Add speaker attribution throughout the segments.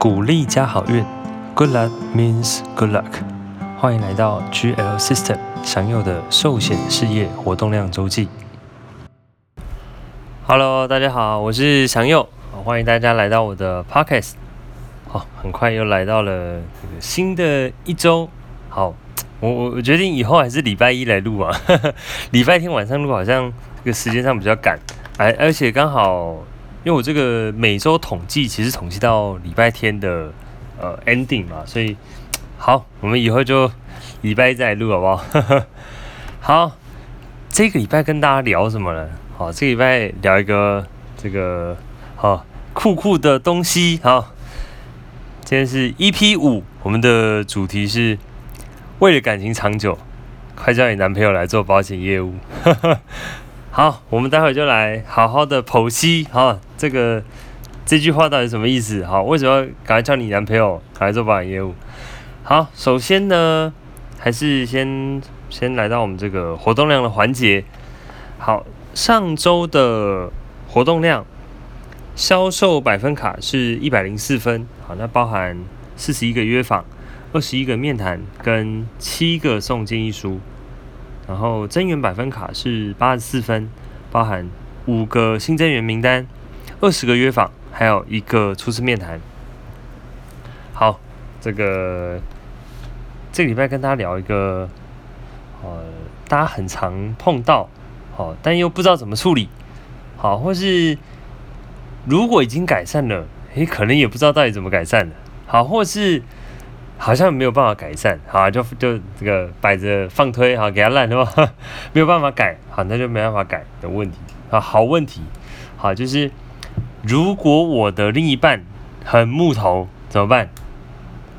Speaker 1: 鼓励加好运，Good luck means good luck。欢迎来到 GL System 祥祐的寿险事业活动量周记。Hello，大家好，我是祥祐，欢迎大家来到我的 Podcast。好，很快又来到了新的一周。好，我我决定以后还是礼拜一来录啊，礼拜天晚上录好像这个时间上比较赶，而而且刚好。因为我这个每周统计其实统计到礼拜天的呃 ending 嘛，所以好，我们以后就礼拜再录好不好？好，这个礼拜跟大家聊什么呢？好，这个礼拜聊一个这个好酷酷的东西。好，今天是 EP 五，我们的主题是为了感情长久，快叫你男朋友来做保险业务。好，我们待会就来好好的剖析，好，这个这句话到底什么意思？好，为什么要赶快叫你男朋友来做保险业务？好，首先呢，还是先先来到我们这个活动量的环节。好，上周的活动量销售百分卡是一百零四分，好，那包含四十一个约访、二十一个面谈跟七个送建议书。然后增员百分卡是八十四分，包含五个新增员名单、二十个约访，还有一个初次面谈。好，这个这个礼拜跟大家聊一个，呃，大家很常碰到，好，但又不知道怎么处理，好，或是如果已经改善了，诶，可能也不知道到底怎么改善了，好，或是。好像没有办法改善，好，就就这个摆着放推，好，给他烂是吧？没有办法改，好，那就没办法改的问题，啊，好问题，好，就是如果我的另一半很木头怎么办？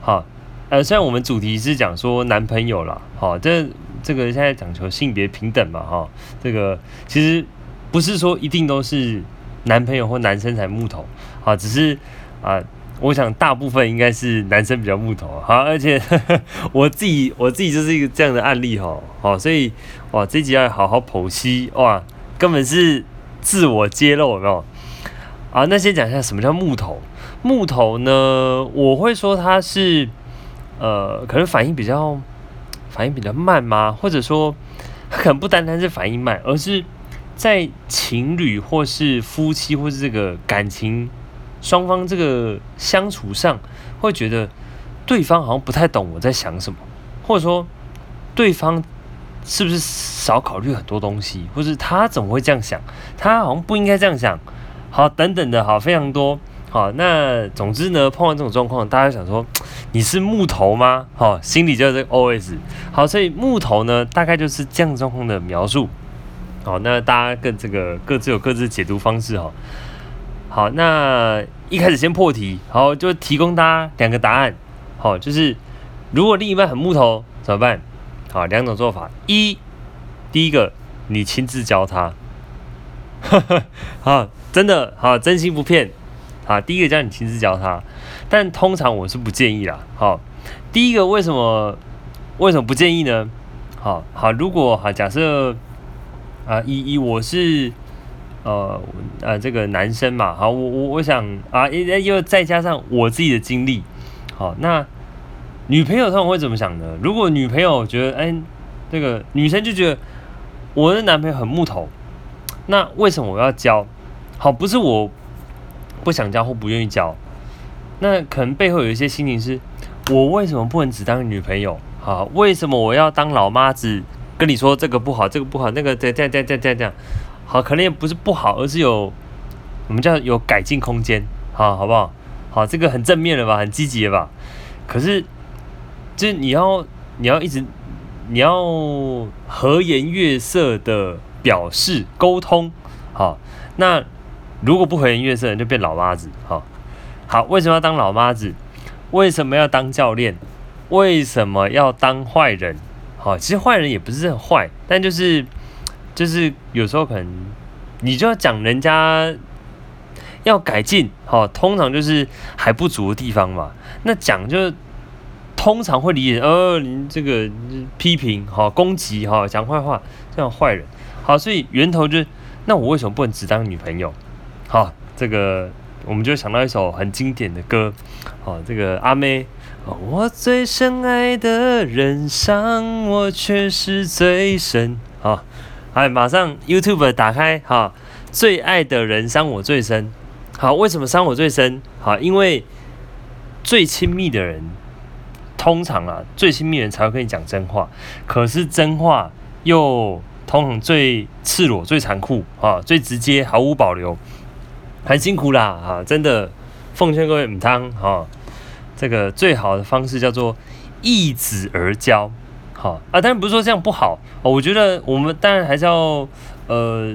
Speaker 1: 好，呃，虽然我们主题是讲说男朋友啦，好，这这个现在讲求性别平等嘛，哈，这个其实不是说一定都是男朋友或男生才木头，好，只是啊。我想大部分应该是男生比较木头，好，而且 我自己我自己就是一个这样的案例哈，好，所以哇，这集要好好剖析哇，根本是自我揭露有没有？啊，那先讲一下什么叫木头？木头呢，我会说它是呃，可能反应比较反应比较慢吗？或者说它可能不单单是反应慢，而是在情侣或是夫妻或是这个感情。双方这个相处上会觉得对方好像不太懂我在想什么，或者说对方是不是少考虑很多东西，或是他怎么会这样想？他好像不应该这样想。好，等等的，好，非常多。好，那总之呢，碰到这种状况，大家想说你是木头吗？好，心里就是 OS。好，所以木头呢，大概就是这样状况的描述。好，那大家跟这个各自有各自解读方式哈。好，那一开始先破题，好，就提供大家两个答案。好，就是如果另一半很木头怎么办？好，两种做法。一，第一个，你亲自教他。哈 哈好，真的好，真心不骗。好，第一个叫你亲自教他，但通常我是不建议啦。好，第一个为什么为什么不建议呢？好好，如果好假设啊，一一我是。呃呃，这个男生嘛，好，我我我想啊，又又再加上我自己的经历，好，那女朋友通常会怎么想呢？如果女朋友觉得，哎，这个女生就觉得我的男朋友很木头，那为什么我要教？好，不是我不想教或不愿意教，那可能背后有一些心情是，我为什么不能只当女朋友？好，为什么我要当老妈子？跟你说这个不好，这个不好，那个这这这这这这样。好，可能也不是不好，而是有我们叫有改进空间，好，好不好？好，这个很正面了吧，很积极了吧？可是，就是你要你要一直你要和颜悦色的表示沟通，好，那如果不和颜悦色，就变老妈子，好，好，为什么要当老妈子？为什么要当教练？为什么要当坏人？好，其实坏人也不是很坏，但就是。就是有时候可能你就要讲人家要改进，好，通常就是还不足的地方嘛。那讲就通常会理解，呃，你这个批评，好，攻击，好，讲坏话，这样坏人，好，所以源头就是，那我为什么不能只当女朋友？好，这个我们就想到一首很经典的歌，哦，这个阿妹，我最深爱的人伤我却是最深，好，哎，马上 YouTube 打开，哈，最爱的人伤我最深，好，为什么伤我最深？好，因为最亲密的人，通常啊，最亲密的人才会跟你讲真话，可是真话又通常最赤裸、最残酷，啊，最直接，毫无保留。很辛苦啦，哈，真的，奉劝各位母汤，哈，这个最好的方式叫做易子而教，好啊，当然不是说这样不好，我觉得我们当然还是要，呃，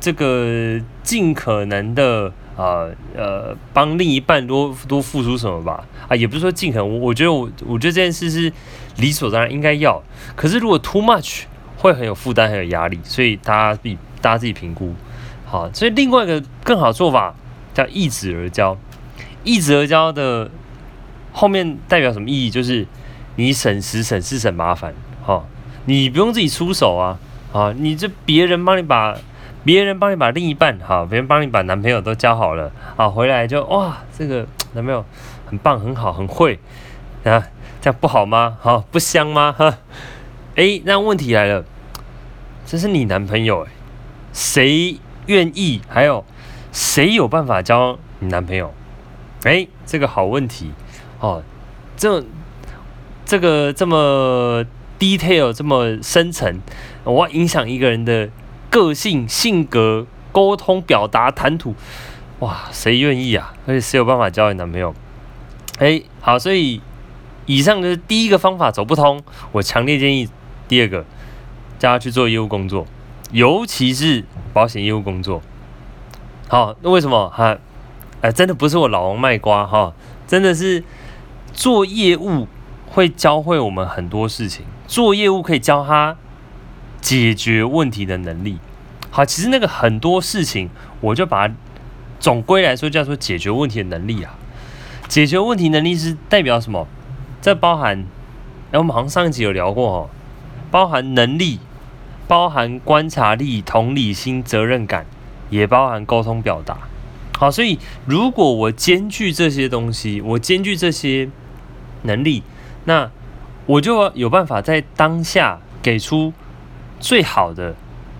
Speaker 1: 这个尽可能的啊，呃，帮另一半多多付出什么吧，啊，也不是说尽可能，我我觉得我我觉得这件事是理所当然应该要，可是如果 too much 会很有负担，很有压力，所以大家自己大家自己评估。好，所以另外一个更好的做法叫易子而教。易子而教的后面代表什么意义？就是你省时省事省麻烦。好，你不用自己出手啊。好，你这别人帮你把别人帮你把另一半好，别人帮你把男朋友都交好了啊，回来就哇，这个男朋友很棒，很好，很会啊，这样不好吗？好，不香吗？哈，哎，那问题来了，这是你男朋友诶，谁？愿意？还有谁有办法教你男朋友？哎，这个好问题哦。这这个这么 detail，这么深层，我要影响一个人的个性、性格、沟通、表达、谈吐。哇，谁愿意啊？而且谁有办法教你男朋友？哎，好，所以以上就是第一个方法走不通。我强烈建议第二个，叫他去做业务工作。尤其是保险业务工作，好，那为什么哈？哎，真的不是我老王卖瓜哈，真的是做业务会教会我们很多事情。做业务可以教他解决问题的能力。好，其实那个很多事情，我就把它总归来说叫做解决问题的能力啊。解决问题能力是代表什么？这包含，哎，我们好像上一集有聊过哈，包含能力。包含观察力、同理心、责任感，也包含沟通表达。好，所以如果我兼具这些东西，我兼具这些能力，那我就有办法在当下给出最好的、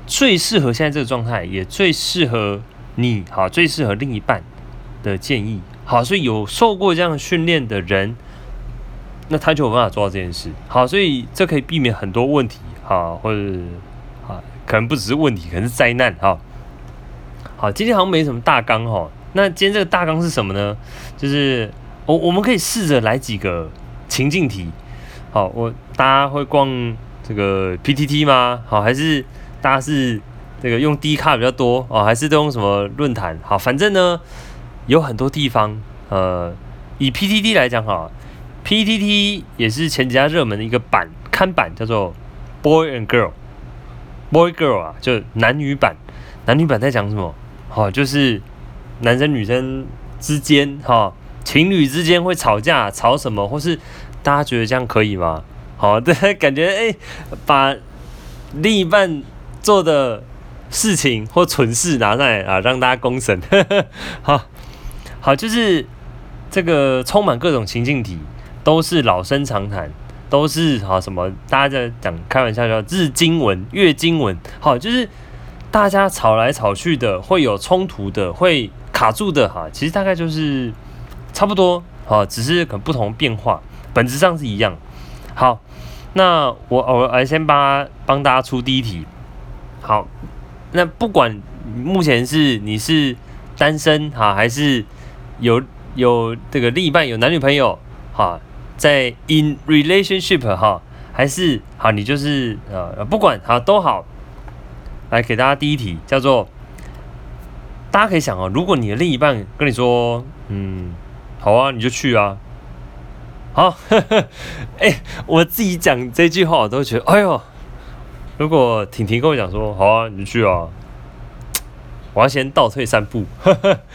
Speaker 1: 最适合现在这个状态，也最适合你，好，最适合另一半的建议。好，所以有受过这样训练的人，那他就有办法做到这件事。好，所以这可以避免很多问题，好，或者啊。可能不只是问题，可能是灾难哈。好，今天好像没什么大纲哈。那今天这个大纲是什么呢？就是我我们可以试着来几个情境题。好，我大家会逛这个 PTT 吗？好，还是大家是这个用 D 卡比较多哦？还是都用什么论坛？好，反正呢有很多地方。呃，以 PTT 来讲哈，PTT 也是前几家热门的一个版看板，叫做 Boy and Girl。Boy Girl 啊，就男女版，男女版在讲什么？好、就是男生女生之间，哈、情侣之间会吵架，吵什么？或是大家觉得这样可以吗？好、哦，对，感觉哎、把另一半做的事情或蠢事拿上来啊，让大家公审。好，好，就是这个充满各种情境题，都是老生常谈。都是好什么？大家在讲开玩笑叫日经文、月经文，好，就是大家吵来吵去的，会有冲突的，会卡住的哈。其实大概就是差不多，好，只是可能不同变化，本质上是一样。好，那我我来先帮帮大家出第一题。好，那不管目前是你是单身哈，还是有有这个另一半有男女朋友哈。在 in relationship 哈，还是好，你就是呃，不管好都好，来给大家第一题，叫做大家可以想哦，如果你的另一半跟你说，嗯，好啊，你就去啊，好，哎、欸，我自己讲这句话我都觉得，哎呦，如果婷婷跟我讲说，好啊，你去啊，我要先倒退三步，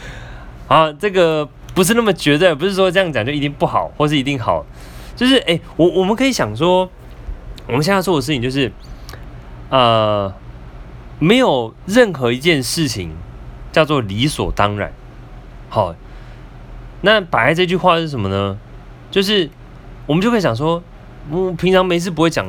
Speaker 1: 啊，这个。不是那么绝对，不是说这样讲就一定不好，或是一定好，就是哎、我我们可以想说，我们现在做的事情就是，呃，没有任何一件事情叫做理所当然，好，那摆在这句话是什么呢？就是我们就可以想说，我平常没事不会讲，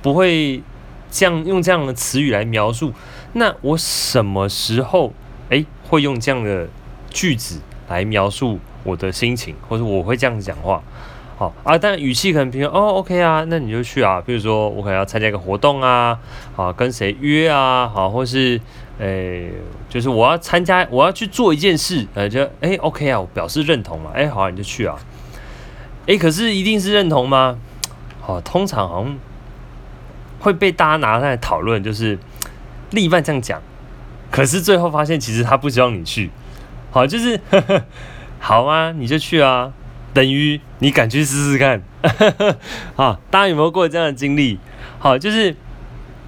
Speaker 1: 不会这样用这样的词语来描述。那我什么时候诶会用这样的句子来描述我的心情，或者我会这样讲话？好啊，但语气可能平常哦，OK 啊，那你就去啊。比如说我可能要参加一个活动啊，好，跟谁约啊，好，或是诶、就是我要参加，我要去做一件事，呃，就诶、OK 啊，我表示认同嘛，诶、好啊，你就去啊。诶、可是一定是认同吗？好，通常好像会被大家拿来讨论，就是另一半这样讲，可是最后发现其实他不希望你去，好，就是呵呵好啊，你就去啊。等于你敢去试试看，啊，大家有没有过这样的经历？好，就是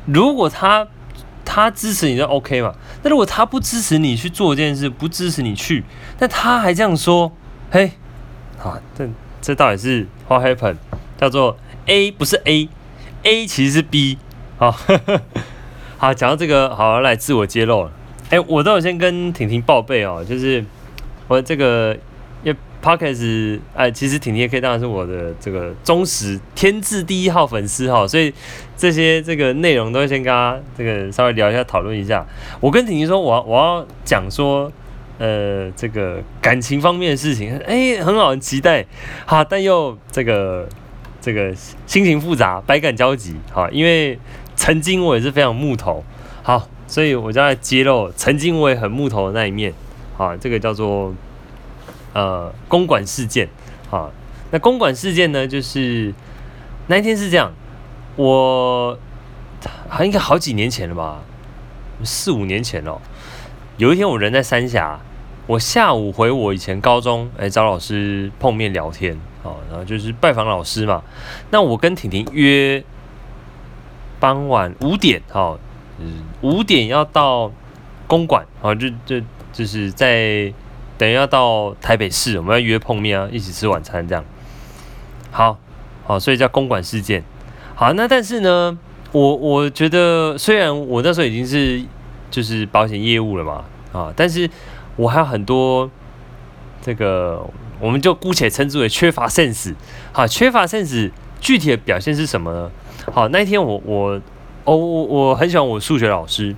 Speaker 1: 如果他他支持你就 OK 嘛，那如果他不支持你去做这件事，不支持你去，但他还这样说，嘿，好，这这到底是 What happened？叫做 A 不是 A，A 其实是 B，好，好，讲到这个，好来自我揭露了，哎，我都有先跟婷婷报备哦，就是我这个。Podcast 哎，其实婷婷也可以当然是我的这个忠实天字第一号粉丝哈，所以这些这个内容都会先跟大家这个稍微聊一下，讨论一下。我跟婷婷说，我要我要讲说，呃，这个感情方面的事情，哎，很好，很期待，哈，但又这个这个心情复杂，百感交集，哈，因为曾经我也是非常木头，好，所以我就要揭露曾经我也很木头的那一面，好，这个叫做。呃，公馆事件，好，那公馆事件呢，就是那一天是这样，我还应该好几年前了吧，四五年前了。有一天我人在三峡，我下午回我以前高中，哎，找老师碰面聊天，哦，然后就是拜访老师嘛。那我跟婷婷约傍晚五点，哈，嗯，五点要到公馆，啊，就就就是在。等于要到台北市，我们要约碰面啊，一起吃晚餐这样。好，好，所以叫公馆事件。好，那但是呢，我我觉得虽然我那时候已经是就是保险业务了嘛，啊，但是我还有很多这个，我们就姑且称之为缺乏 sense。好，缺乏 sense，具体的表现是什么呢？好，那一天我我哦我我很喜欢我数学老师，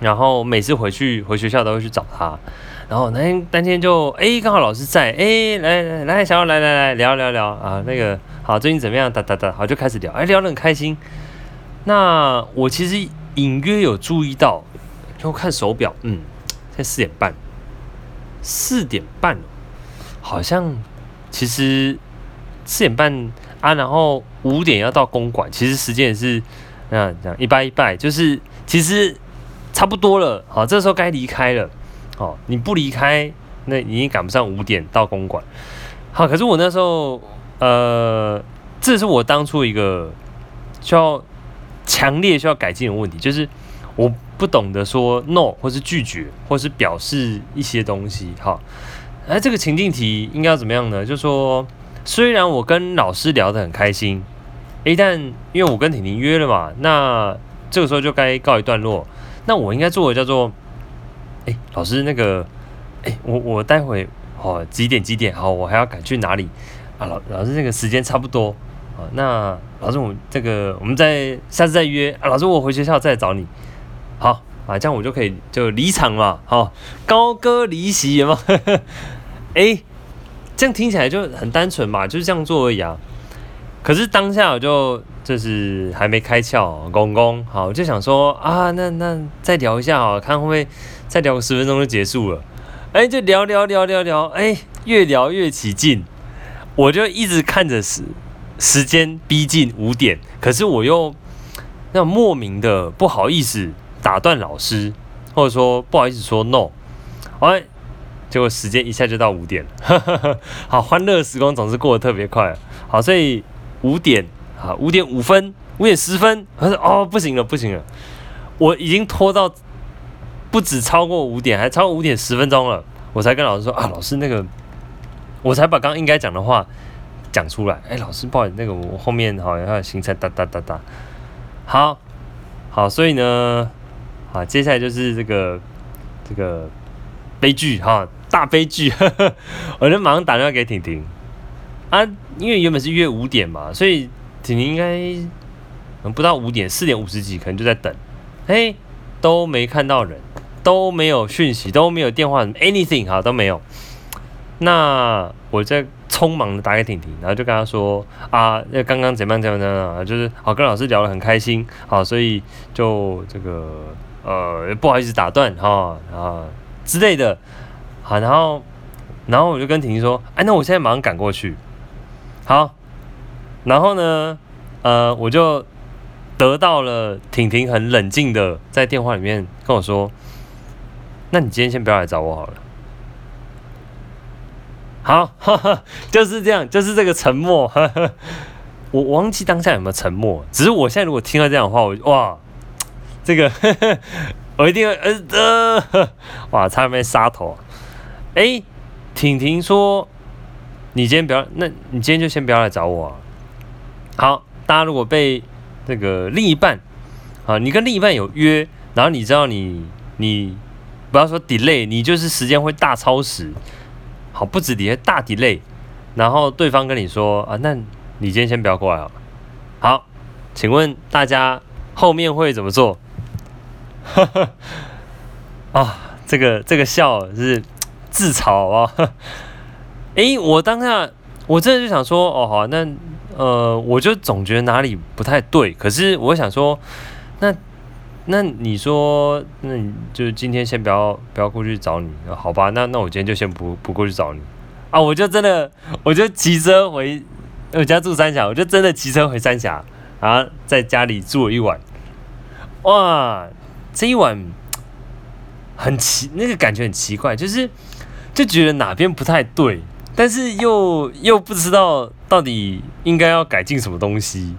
Speaker 1: 然后每次回去回学校都会去找他。然后那天当天就哎，刚好老师在哎，来来来，小友来来来聊聊聊啊，那个好，最近怎么样？哒哒哒，好就开始聊，哎，聊得很开心。那我其实隐约有注意到，就看手表，嗯，现在四点半，四点半，好像其实四点半啊，然后五点要到公馆，其实时间也是那样一拜一拜，就是其实差不多了，好，这时候该离开了。哦，你不离开，那你也赶不上五点到公馆。好，可是我那时候，呃，这是我当初一个需要强烈需要改进的问题，就是我不懂得说 no，或是拒绝，或是表示一些东西。好，哎，这个情境题应该要怎么样呢？就说，虽然我跟老师聊得很开心，一旦因为我跟婷婷约了嘛，那这个时候就该告一段落。那我应该做的叫做。哎，老师，那个，哎，我我待会哦几点几点？好，我还要赶去哪里啊？老老师，这个时间差不多啊。那老师，我这个我们再下次再约啊。老师，我回学校再找你。好啊，这样我就可以就离场了。好，高歌离席有没有？哎，这样听起来就很单纯嘛，就是这样做而已啊。可是当下我就就是还没开窍，公公好，我就想说啊，那那再聊一下啊，看会不会。再聊个十分钟就结束了，哎，就聊聊聊聊聊，哎，越聊越起劲，我就一直看着时时间逼近五点，可是我又那种莫名的不好意思打断老师，或者说不好意思说 no，哎，结果时间一下就到五点了，好，欢乐时光总是过得特别快，好，所以五点啊，五点五分，五点十分，他说哦，不行了，不行了，我已经拖到。不止超过五点，还超过五点十分钟了，我才跟老师说啊，老师那个，我才把刚应该讲的话讲出来。哎，老师不好意思，那个我后面好像还有行程哒哒哒哒。好，好，所以呢，好，接下来就是这个这个悲剧哈，大悲剧，我就马上打电话给婷婷。啊，因为原本是约五点嘛，所以婷婷应该不到五点，四点五十几可能就在等，嘿，都没看到人，都没有讯息，都没有电话，anything 哈都没有。那我在匆忙的打给婷婷，然后就跟她说啊，那刚刚怎么样怎么样啊，就是好跟老师聊得很开心，好，所以就这个呃不好意思打断哈啊之类的，好，然后然后我就跟婷婷说，哎，那我现在马上赶过去，好，然后呢，呃，我就得到了婷婷很冷静的在电话里面跟我说，那你今天先不要来找我好了。好，哈哈，就是这样，就是这个沉默。哈哈，我忘记当下有没有沉默，只是我现在如果听到这样的话，我哇，这个呵呵 我一定会呃呃，哇，差点被杀头。哎、婷婷说，你今天不要，那你今天就先不要来找我。好，大家如果被这个另一半啊，你跟另一半有约，然后你知道你你不要说 delay，你就是时间会大超时。好，不止 delay，大 delay，然后对方跟你说啊，那你今天先不要过来好了。好，请问大家后面会怎么做？哈哈，啊，这个这个笑是自嘲啊。诶，我当下我真的就想说，哦好，那呃，我就总觉得哪里不太对，可是我想说，那。那你说，那你就今天先不要不要过去找你，好吧？那那我今天就先不不过去找你啊！我就真的，我就骑车回我家住三峡，我就真的骑车回三峡，然后在家里住了一晚。哇，这一晚很奇，那个感觉很奇怪，就是就觉得哪边不太对，但是又又不知道到底应该要改进什么东西。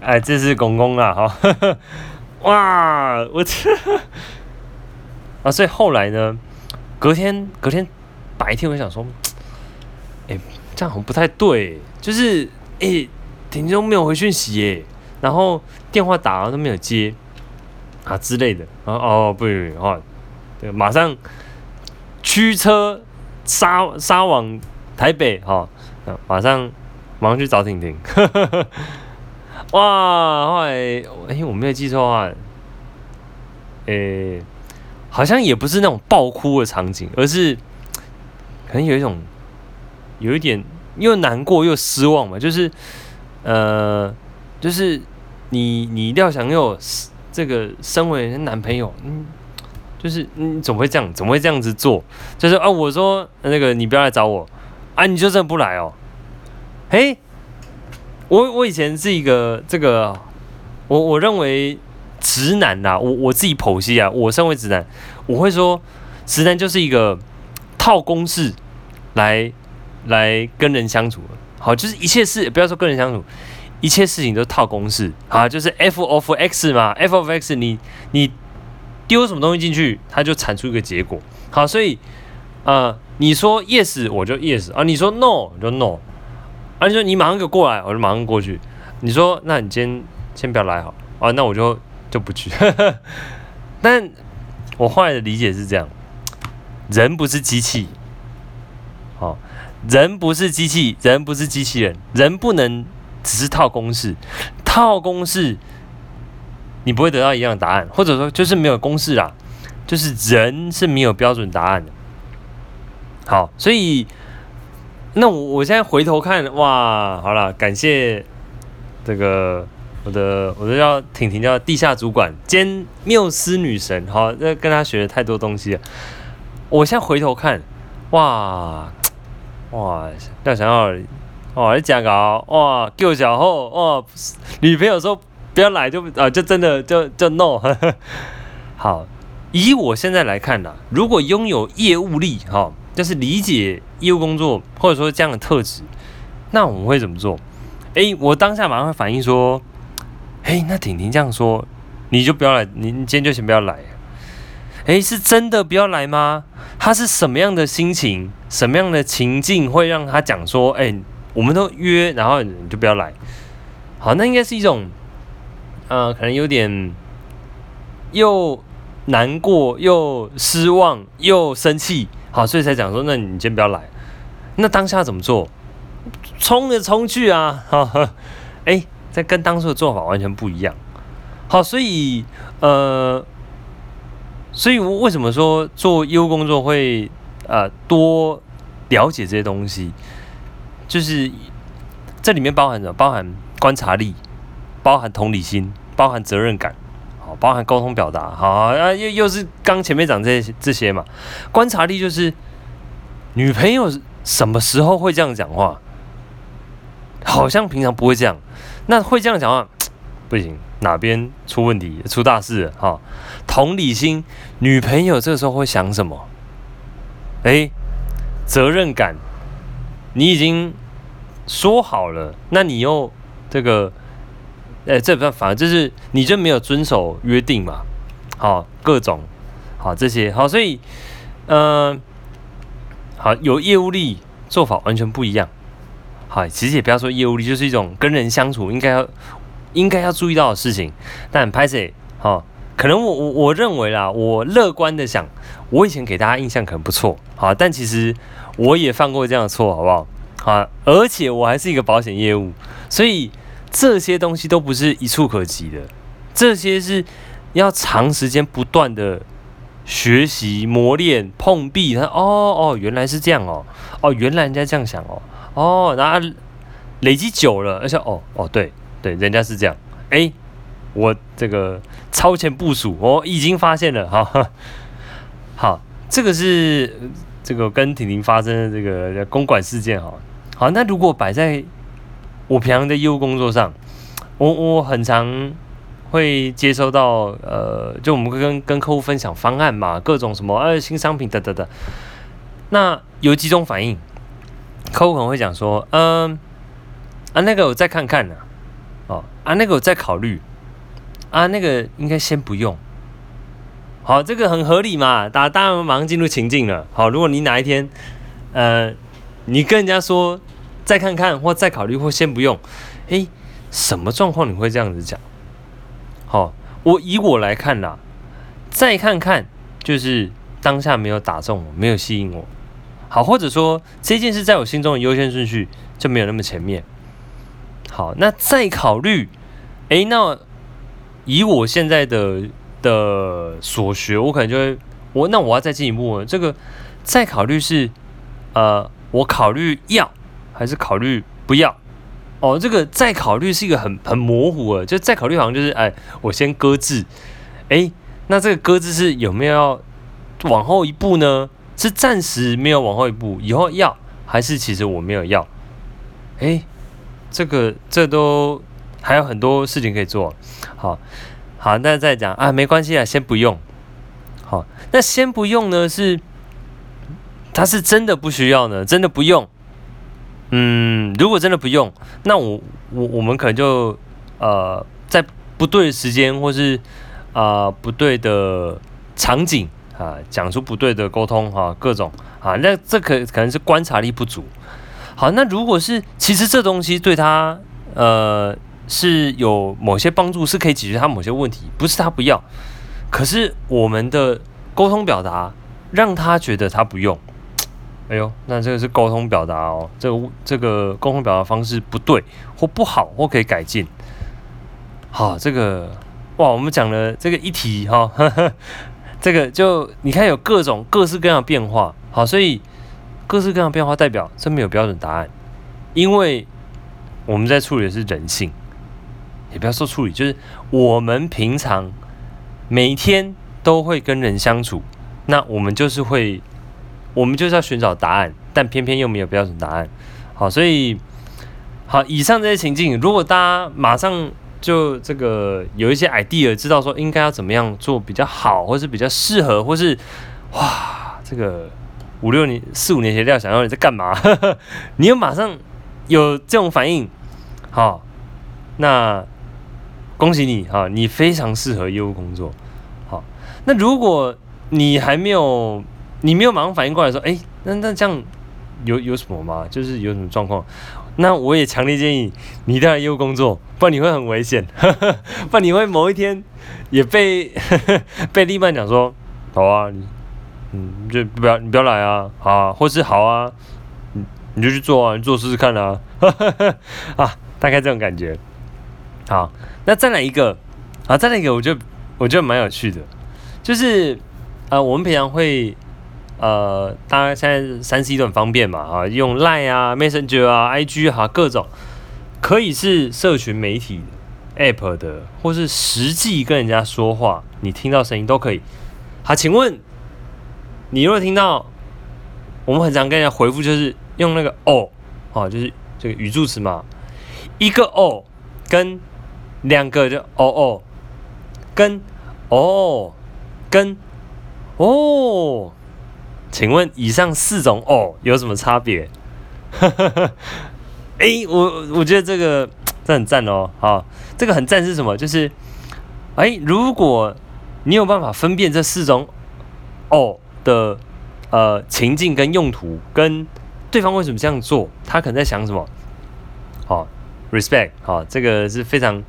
Speaker 1: 哎，这是公公啊，哈。哇，我这 啊，所以后来呢，隔天隔天白天，我想说，哎、这样好像不太对，就是哎，婷婷都没有回讯息耶，然后电话打了都没有接啊之类的，啊哦不不不，对，马上驱车杀杀往台北哈，马上马上去找婷婷。哇，后来哎、我没有记错的话，诶、好像也不是那种爆哭的场景，而是可能有一种有一点又难过又失望嘛，就是呃，就是你你廖翔佑这个身为男朋友，嗯，就是你怎么会这样，怎么会这样子做？就是啊，我说那个你不要来找我啊，你就真的不来哦，嘿。我我以前是一个这个，我我认为直男呐，我我自己剖析啊，我身为直男，我会说直男就是一个套公式来来跟人相处，好，就是一切事不要说跟人相处，一切事情都套公式，啊，就是 f of x 嘛，f of x 你你丢什么东西进去，它就产出一个结果，好，所以呃，你说 yes 我就 yes 啊，你说 no 我就 no。啊，你说你马上给我过来，我就马上过去。你说，那你今天先不要来好啊，那我就就不去。但我后来的理解是这样：人不是机器，好，人不是机器，人不是机器人，人不能只是套公式，套公式你不会得到一样的答案，或者说就是没有公式啦，就是人是没有标准答案的。好，所以。那我我现在回头看，哇，好了，感谢这个我的我的叫婷婷叫地下主管兼缪斯女神，好，这跟她学了太多东西了。我现在回头看，哇哇，要想要哇你讲个哇救小后哇，女朋友说不要来就啊就真的就就 no。好，以我现在来看呢，如果拥有业务力，哈。就是理解业务工作，或者说这样的特质，那我们会怎么做？诶，我当下马上会反应说，诶，那婷婷这样说，你就不要来，你今天就先不要来。诶，是真的不要来吗？他是什么样的心情，什么样的情境会让他讲说，诶，我们都约，然后你就不要来。好，那应该是一种，呃，可能有点又难过，又失望，又生气。好，所以才讲说，那你先不要来。那当下怎么做？冲着冲去啊！哈哈，哎，这跟当初的做法完全不一样。好，所以呃，所以我为什么说做业务工作会呃多了解这些东西？就是这里面包含什么？包含观察力，包含同理心，包含责任感。好包含沟通表达，好啊，又又是刚前面讲这些这些嘛。观察力就是女朋友什么时候会这样讲话，好像平常不会这样，那会这样讲话 不行，哪边出问题，出大事了哈。同理心，女朋友这时候会想什么？哎，责任感，你已经说好了，那你又这个。哎，这不反而就是你就没有遵守约定嘛？好，各种好这些好，所以嗯、呃，好有业务力做法完全不一样。好，其实也不要说业务力，就是一种跟人相处应该要应该要注意到的事情。但拍谢好，可能我我我认为啦，我乐观的想，我以前给大家印象可能不错，好，但其实我也犯过这样的错，好不好？好，而且我还是一个保险业务，所以。这些东西都不是一触可及的，这些是要长时间不断的学习、磨练、碰壁。他哦哦，原来是这样哦，哦，原来人家这样想哦，哦，然后累积久了，而且哦哦，对对，人家是这样。哎，我这个超前部署，我已经发现了哈。好，这个是这个跟婷婷发生的这个公馆事件哈。好，那如果摆在我平常的业务工作上，我我很常会接收到，呃，就我们会跟跟客户分享方案嘛，各种什么呃新商品等等等。那有几种反应，客户可能会讲说，嗯，啊那个我再看看呢，哦啊那个我再考虑，啊那个应该先不用。好，这个很合理嘛，大当然马上进入情境了。好，如果你哪一天，呃，你跟人家说。再看看，或再考虑，或先不用。诶，什么状况你会这样子讲？好，我以我来看啦，再看看就是当下没有打中我，没有吸引我。好，或者说这件事在我心中的优先顺序就没有那么前面。好，那再考虑。诶，那以我现在的的所学，我可能就会我那我要再进一步，这个再考虑是呃，我考虑要。还是考虑不要哦，这个再考虑是一个很很模糊的，就再考虑好像就是哎，我先搁置，哎，那这个搁置是有没有要往后一步呢？是暂时没有往后一步，以后要还是其实我没有要？哎，这个这都还有很多事情可以做，好，好，那再讲啊，没关系啊，先不用，好，那先不用呢是，他是真的不需要呢，真的不用。嗯，如果真的不用，那我我我们可能就呃在不对的时间或是啊、不对的场景啊讲出不对的沟通哈、啊、各种啊，那这可可能是观察力不足。好，那如果是其实这东西对他呃是有某些帮助，是可以解决他某些问题，不是他不要，可是我们的沟通表达让他觉得他不用。哎呦，那这个是沟通表达哦，这个这个沟通表达方式不对或不好或可以改进。好，这个哇，我们讲了这个一题哈，呵呵，这个就你看有各种各式各样的变化。好，所以各式各样的变化代表这没有标准答案，因为我们在处理的是人性，也不要说处理，就是我们平常每天都会跟人相处，那我们就是会。我们就是要寻找答案，但偏偏又没有标准答案。好，所以好，以上这些情境，如果大家马上就这个有一些 idea，知道说应该要怎么样做比较好，或是比较适合，或是哇，这个五六年、四五年前料想要你在干嘛？你又马上有这种反应，好，那恭喜你哈，你非常适合业务工作。好，那如果你还没有。你没有马上反应过来说，哎，那那这样有有什么吗？就是有什么状况？那我也强烈建议你当然业务工作，不然你会很危险，不然你会某一天也被 被另一半讲说，好啊，你嗯，就不要你不要来啊，好啊，或是好啊，你你就去做啊，你做试试看啊，啊，大概这种感觉。好，那再来一个啊，再来一个，我觉得我觉得蛮有趣的，就是呃，我们平常会呃，大家现在三 C 都很方便嘛，啊，用 Line 啊、Messenger 啊、IG 哈、啊，各种可以是社群媒体 App 的，或是实际跟人家说话，你听到声音都可以。好，请问你如果听到我们很常跟人家回复，就是用那个哦，哦，就是这个语助词嘛，一个哦跟。两个就哦哦，跟哦跟哦，请问以上四种哦有什么差别？哎、欸，我我觉得这个这很赞哦，好，这个很赞是什么？就是哎、如果你有办法分辨这四种哦的呃情境跟用途，跟对方为什么这样做，他可能在想什么？好，respect，好，这个是非常。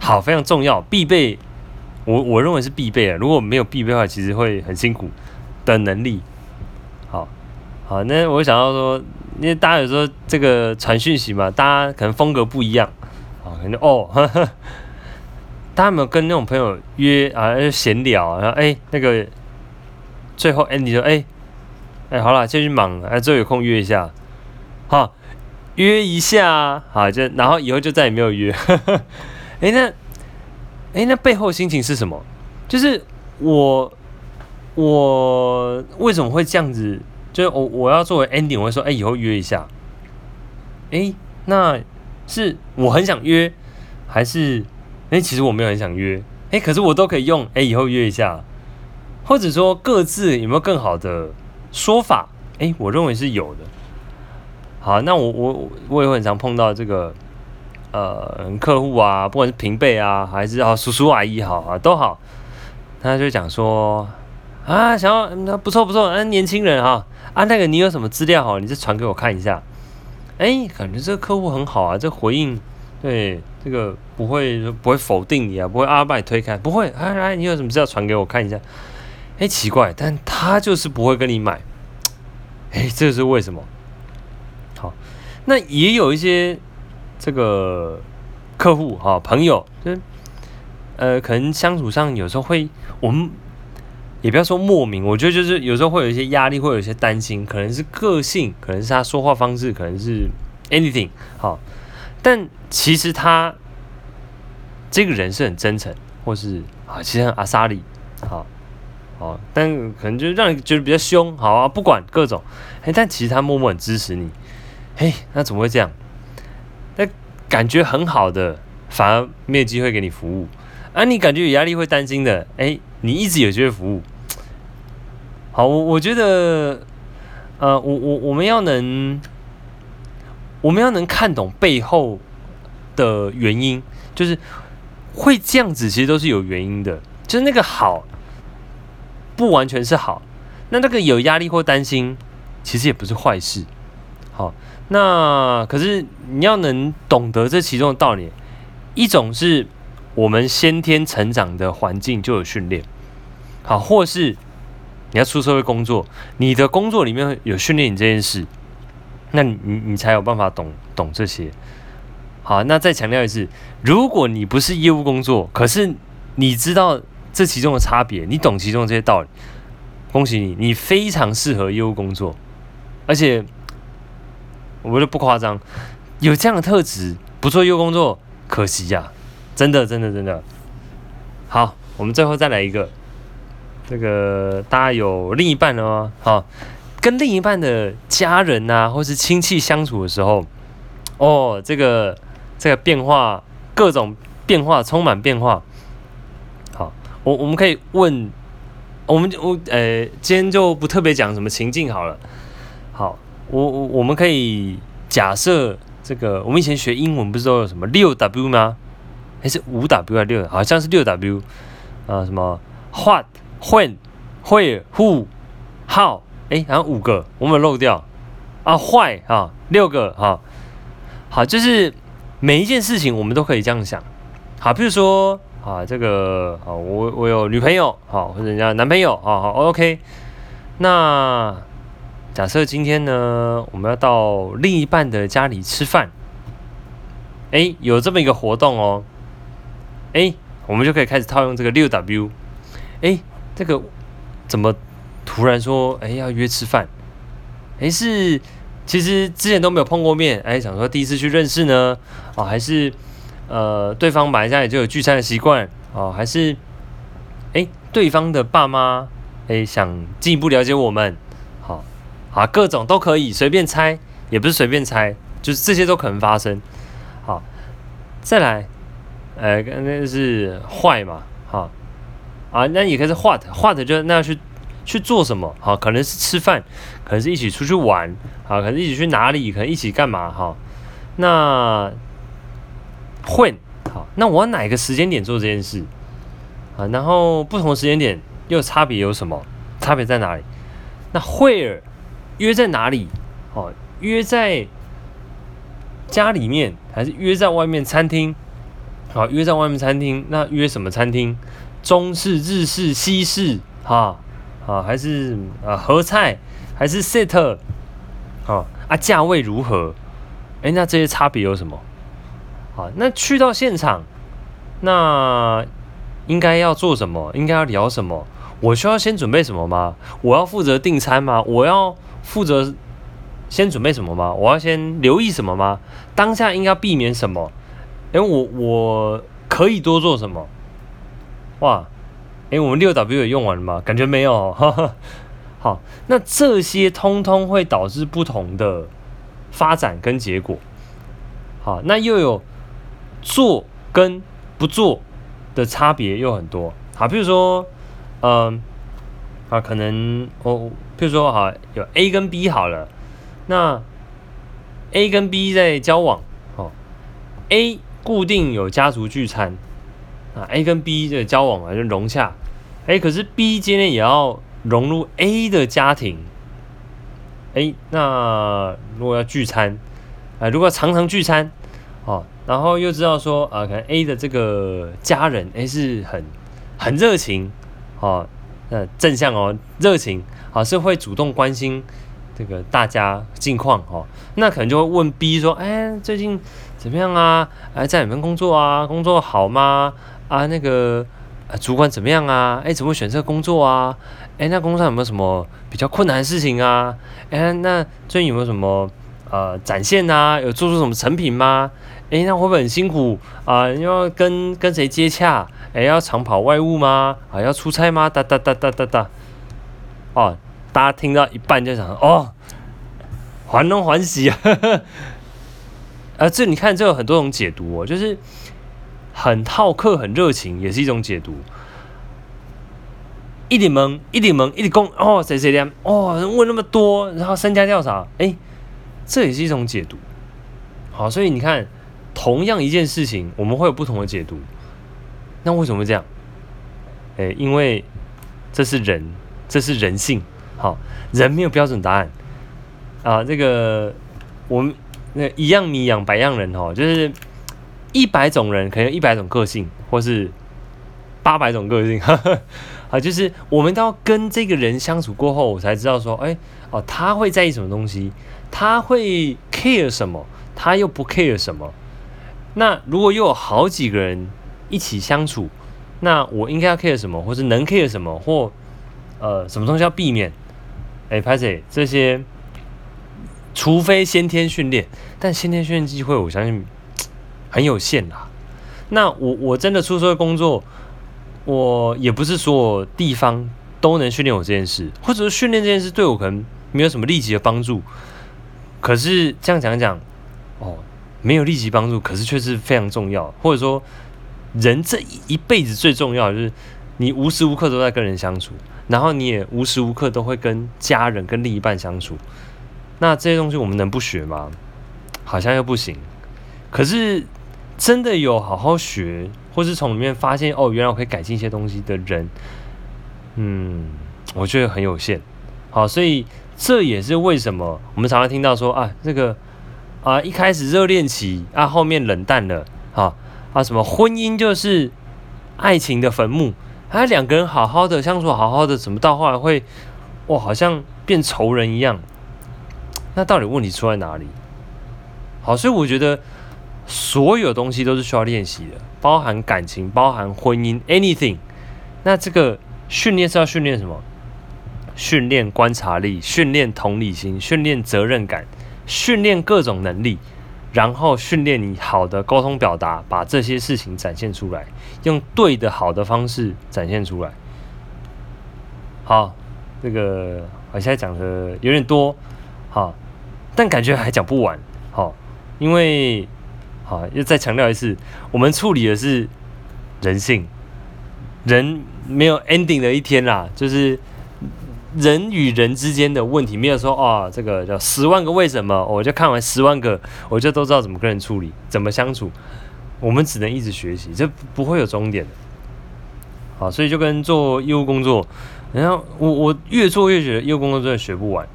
Speaker 1: 好，非常重要，必备。我我认为是必备啊。如果没有必备的话，其实会很辛苦的能力。好，好，那我想要说，因为大家有时候这个传讯息嘛，大家可能风格不一样啊，可能哦呵呵，大家有没有跟那种朋友约啊闲聊，然后哎那个最后 Andy 说哎哎好了，继续忙，哎最后有空约一下，好约一下，好就然后以后就再也没有约。呵呵哎，那，哎，那背后心情是什么？就是我，我为什么会这样子？就是我我要作为 ending，我会说，哎，以后约一下。哎，那是我很想约，还是哎，其实我没有很想约。哎，可是我都可以用，哎，以后约一下，或者说各自有没有更好的说法？哎，我认为是有的。好，那我我我也会很常碰到这个。呃，客户啊，不管是平辈啊，还是啊叔叔阿姨好啊，都好，他就讲说啊，想要那不错不错，嗯，年轻人哈啊，那个你有什么资料哈，你就传给我看一下。哎，感觉这个客户很好啊，这回应对这个不会不会否定你啊，不会阿把你推开，不会，来来，你有什么资料传给我看一下。哎，奇怪，但他就是不会跟你买，哎，这是为什么？好，那也有一些。这个客户哈朋友，就是呃，可能相处上有时候会，我们也不要说莫名，我觉得就是有时候会有一些压力，会有一些担心，可能是个性，可能是他说话方式，可能是 anything 好，但其实他这个人是很真诚，或是啊，其实很阿莎力，好，好，但可能就让你觉得比较凶，好啊，不管各种，哎，但其实他默默很支持你，嘿，那怎么会这样？感觉很好的，反而没有机会给你服务；而、啊、你感觉有压力、会担心的，哎，你一直有机会服务。好，我我觉得，呃，我我我们要能，我们要能看懂背后的原因，就是会这样子，其实都是有原因的。就是那个好，不完全是好，那那个有压力或担心，其实也不是坏事。好。那可是你要能懂得这其中的道理，一种是我们先天成长的环境就有训练，好，或是你要出社会工作，你的工作里面有训练你这件事，那你你才有办法懂懂这些。好，那再强调一次，如果你不是业务工作，可是你知道这其中的差别，你懂其中这些道理，恭喜你，你非常适合业务工作，而且。我觉得不夸张，有这样的特质，不做业务工作，可惜呀、真的，真的，真的。好，我们最后再来一个，这个大家有另一半了吗？好，跟另一半的家人呐、或是亲戚相处的时候，哦，这个这个变化，各种变化，充满变化。好，我我们可以问，我们我呃，今天就不特别讲什么情境好了。好。我我我们可以假设这个，我们以前学英文不是都有什么六 W 吗？还是五 W 还是六？好像是六 W 啊，什么 What、When、Where、Who、How？哎，好像五个，我们有漏掉啊坏啊，六个哈。好，就是每一件事情我们都可以这样想。好，比如说啊，这个啊，我我有女朋友，好，或者人家男朋友，好好 OK。那假设今天呢，我们要到另一半的家里吃饭，哎，有这么一个活动哦，哎，我们就可以开始套用这个六 W，哎，这个怎么突然说哎要约吃饭？哎，是其实之前都没有碰过面，哎，想说第一次去认识呢，哦，还是呃对方本来家里就有聚餐的习惯，哦，还是哎对方的爸妈哎想进一步了解我们，啊，各种都可以随便猜，也不是随便猜，就是这些都可能发生，好，再来，呃，那是坏嘛，好，啊，那也可以是 what，what 就那要去。去做什么？好，可能是吃饭，可能是一起出去玩，好，可能一起去哪里，可能一起干嘛？哈，那混好，那我哪个时间点做这件事？啊，然后不同时间点又差别有什么？差别在哪里？那 where 约在哪里？哦，约在家里面还是约在外面餐厅？好，约在外面餐厅，那约什么餐厅？中式、日式、西式？哈。啊，还是啊合菜，还是 set，啊啊价位如何？哎，那这些差别有什么？好，那去到现场，那应该要做什么？应该要聊什么？我需要先准备什么吗？我要负责订餐吗？我要负责先准备什么吗？我要先留意什么吗？当下应该避免什么？哎，我我可以多做什么？哇！哎，我们六 W 也用完了吗？感觉没有。呵呵。好，那这些通通会导致不同的发展跟结果。好，那又有做跟不做的差别又很多。好，比如说，嗯，啊，可能哦，譬如说，好，有 A 跟 B 好了，那 A 跟 B 在交往，哦，A 固定有家族聚餐。啊，A 跟 B 的交往啊就融洽，哎，可是 B 今天也要融入 A 的家庭，哎，那如果要聚餐，啊，如果要常常聚餐，哦，然后又知道说啊，可能 A 的这个家人，哎，是很很热情，哦，呃正向哦，热情，啊，是会主动关心这个大家近况，哦，那可能就会问 B 说，哎，最近怎么样啊？哎，在哪边工作啊？工作好吗？啊，那个主管怎么样啊？哎，怎么选这个工作啊？哎，那工作上有没有什么比较困难的事情啊？哎，那最近有没有什么呃展现啊？有做出什么成品吗？哎，那会不会很辛苦啊？要跟跟谁接洽？哎，要常跑外务吗？啊，要出差吗？哒哒哒哒哒哒。哦，大家听到一半就想哦，欢乐欢喜啊！啊，这你看，这有很多种解读哦，就是。很好客，很热情，也是一种解读。一点懵，一点懵，一点攻哦，谁谁的哦，问那么多，然后身家调查，哎，这也是一种解读。好，所以你看，同样一件事情，我们会有不同的解读。那为什么会这样？哎，因为这是人，这是人性。好，人没有标准答案啊。这个我们那一样米养百样人哦，就是。一百种人可能一百种个性，或是八百种个性，呵 呵啊，就是我们都要跟这个人相处过后，我才知道说，哎，哦，他会在意什么东西，他会 care 什么，他又不 care 什么。那如果又有好几个人一起相处，那我应该要 care 什么，或是能 care 什么，或呃，什么东西要避免？哎，拍谢这些，除非先天训练，但先天训练机会，我相信。很有限啦，那我我真的出社会工作，我也不是所有地方都能训练我这件事，或者是训练这件事对我可能没有什么立即的帮助。可是这样讲讲，哦，没有立即帮助，可是却是非常重要。或者说，人这一辈子最重要的就是你无时无刻都在跟人相处，然后你也无时无刻都会跟家人、跟另一半相处。那这些东西我们能不学吗？好像又不行。可是。真的有好好学，或是从里面发现哦，原来我可以改进一些东西的人，嗯，我觉得很有限。好，所以这也是为什么我们常常听到说啊，这个啊一开始热恋期啊，后面冷淡了，啊啊什么婚姻就是爱情的坟墓，啊两个人好好的相处，好好的，怎么到后来会哇，好像变仇人一样。那到底问题出在哪里？好，所以我觉得所有东西都是需要练习的，包含感情，包含婚姻，anything。那这个训练是要训练什么？训练观察力，训练同理心，训练责任感，训练各种能力，然后训练你好的沟通表达，把这些事情展现出来，用对的好的方式展现出来。好，这个我现在讲的有点多，好，但感觉还讲不完，好，因为好又再强调一次，我们处理的是人性，人没有 ending 的一天啦，就是。人与人之间的问题，没有说哦，这个叫十万个为什么，我就看完十万个，我就都知道怎么跟人处理，怎么相处。我们只能一直学习，这不会有终点的。好，所以就跟做业务工作，然后我我越做越觉得业务工作真的学不完，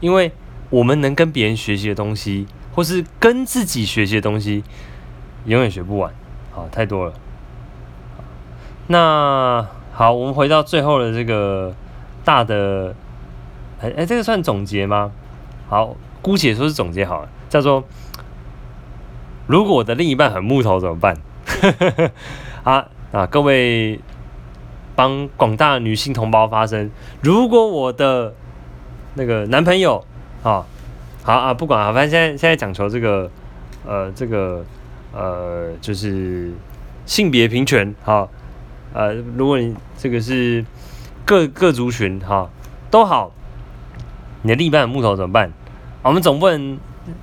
Speaker 1: 因为我们能跟别人学习的东西，或是跟自己学习的东西，永远学不完。好，太多了。那好，我们回到最后的这个。大的，哎哎，这个算总结吗？好，姑且说是总结好了，叫做如果我的另一半很木头怎么办？啊啊，各位帮广大女性同胞发声，如果我的那个男朋友啊，好啊，不管啊，反正现在现在讲求这个呃这个呃就是性别平权，好，呃，如果你这个是。各各族群哈都好，你的另一半木头怎么办？我们总不能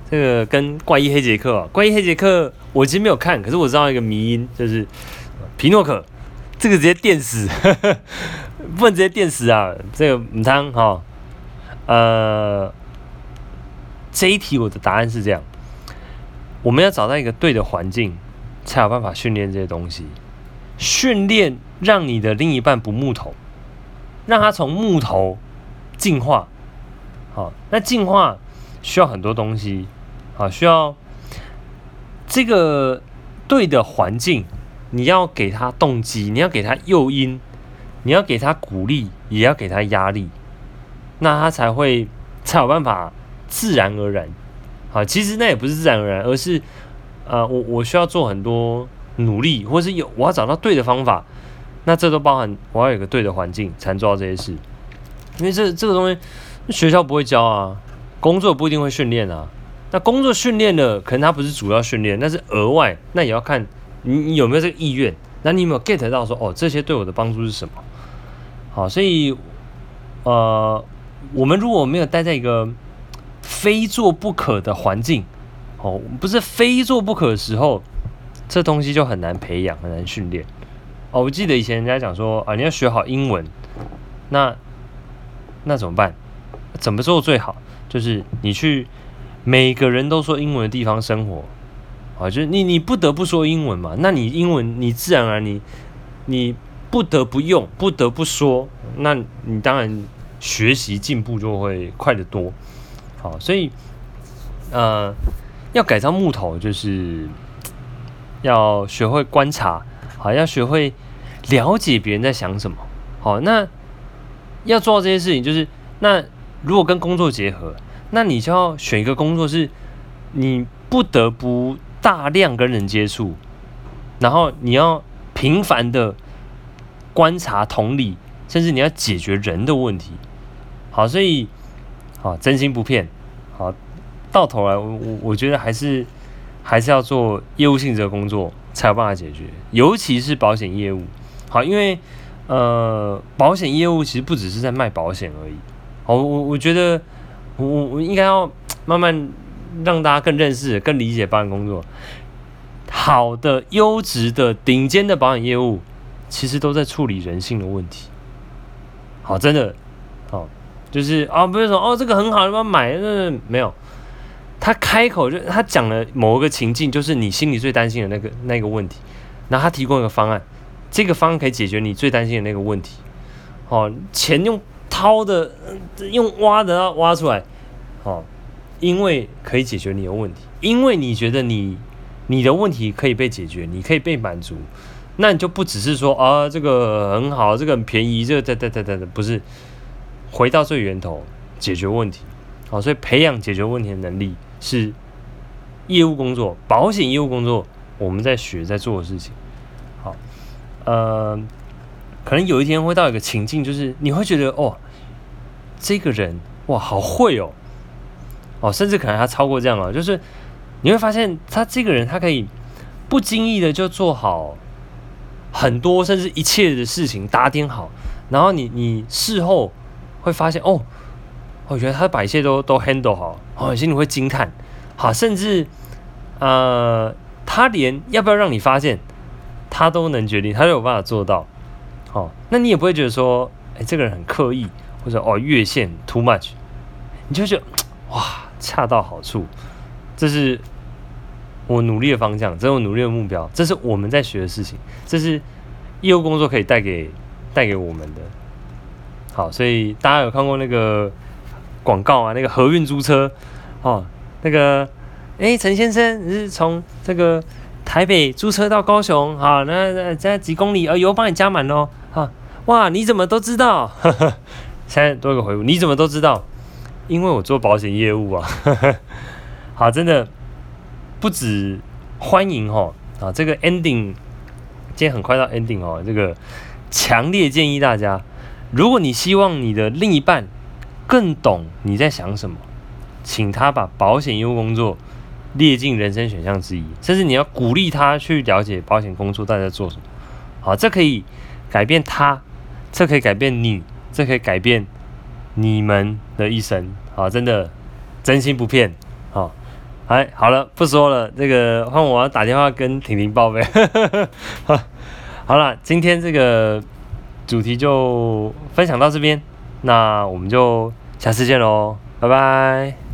Speaker 1: 这个跟怪医黑杰克啊，怪医黑杰克我其实没有看，可是我知道一个迷因就是皮诺可，这个直接电死，呵 呵不能直接电死啊！这个母汤哈，呃，这一题我的答案是这样：我们要找到一个对的环境，才有办法训练这些东西，训练让你的另一半不木头。让它从木头进化，好，那进化需要很多东西，好，需要这个对的环境，你要给他动机，你要给他诱因，你要给他鼓励，也要给他压力，那他才会才有办法自然而然，好，其实那也不是自然而然，而是呃，我我需要做很多努力，或是有我要找到对的方法。那这都包含我要有个对的环境才能做到这些事，因为这这个东西学校不会教啊，工作不一定会训练啊。那工作训练了，可能它不是主要训练，那是额外，那也要看你你有没有这个意愿，那你有没有 get 到说哦，这些对我的帮助是什么？好，所以呃，我们如果没有待在一个非做不可的环境，哦，不是非做不可的时候，这东西就很难培养，很难训练。哦，我记得以前人家讲说啊，你要学好英文，那那怎么办？怎么做最好？就是你去每个人都说英文的地方生活，啊，就是你你不得不说英文嘛，那你英文你自然而然你你不得不用，不得不说，那你当然学习进步就会快得多。好，所以呃，要改造木头，就是要学会观察，好，要学会。了解别人在想什么，好，那要做到这些事情，就是那如果跟工作结合，那你就要选一个工作是，你不得不大量跟人接触，然后你要频繁的观察、同理，甚至你要解决人的问题，好，所以好真心不骗，好，到头来我我我觉得还是还是要做业务性质的工作才有办法解决，尤其是保险业务。好，因为呃，保险业务其实不只是在卖保险而已。好，我我觉得我我应该要慢慢让大家更认识、更理解保险工作。好的、优质的、顶尖的保险业务，其实都在处理人性的问题。好，真的，好，就是啊，不是说哦，这个很好，要不要买，那没有。他开口就他讲了某一个情境，就是你心里最担心的那个那个问题，然后他提供一个方案。这个方案可以解决你最担心的那个问题，好，钱用掏的，用挖的挖出来，好，因为可以解决你的问题，因为你觉得你你的问题可以被解决，你可以被满足，那你就不只是说啊，这个很好，这个很便宜，这个对对对对对，不是，回到最源头解决问题。好，所以培养解决问题的能力是业务工作、保险业务工作我们在学在做的事情。好，呃，可能有一天会到一个情境，就是你会觉得哦，这个人哇好会哦，哦，甚至可能他超过这样了，就是你会发现他这个人他可以不经意的就做好很多甚至一切的事情打点好，然后你你事后会发现哦。我觉得他把一切都都 handle 好，哦，心里会惊叹，好，甚至，呃，他连要不要让你发现，他都能决定，他都有办法做到，好，那你也不会觉得说，哎，这个人很刻意，或者哦越线 too much，你就觉得 哇，恰到好处，这是我努力的方向，这是我努力的目标，这是我们在学的事情，这是业务工作可以带给带给我们的，好，所以大家有看过那个。广告啊，那个和运租车，哦，那个，哎，陈先生，你是从这个台北租车到高雄，好，那那在几公里，呃，油帮你加满喽，哈，哇，你怎么都知道？呵呵，现在多个回复，你怎么都知道？因为我做保险业务啊，呵呵，好，真的不止欢迎哈，啊，这个 ending，今天很快到 ending 哦，这个强烈建议大家，如果你希望你的另一半。更懂你在想什么，请他把保险业务工作列进人生选项之一，甚至你要鼓励他去了解保险工作到底在做什么。好，这可以改变他，这可以改变你，这可以改变你们的一生。好，真的真心不骗。好，哎，好了，不说了，这个换我要打电话跟婷婷报备。好，好了，今天这个主题就分享到这边。那我们就下次见喽，拜拜。